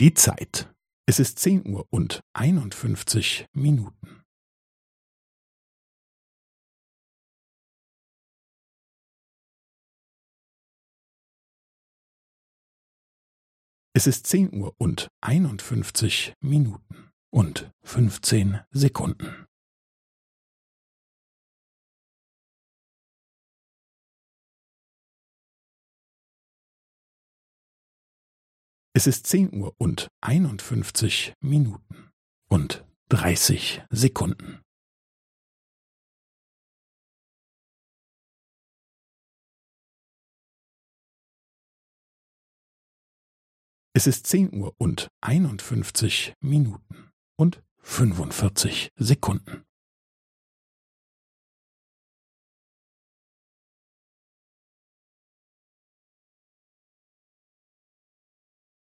Die Zeit. Es ist zehn Uhr und einundfünfzig Minuten. Es ist zehn Uhr und einundfünfzig Minuten und fünfzehn Sekunden. Es ist zehn Uhr und einundfünfzig Minuten und dreißig Sekunden. Es ist zehn Uhr und einundfünfzig Minuten und fünfundvierzig Sekunden.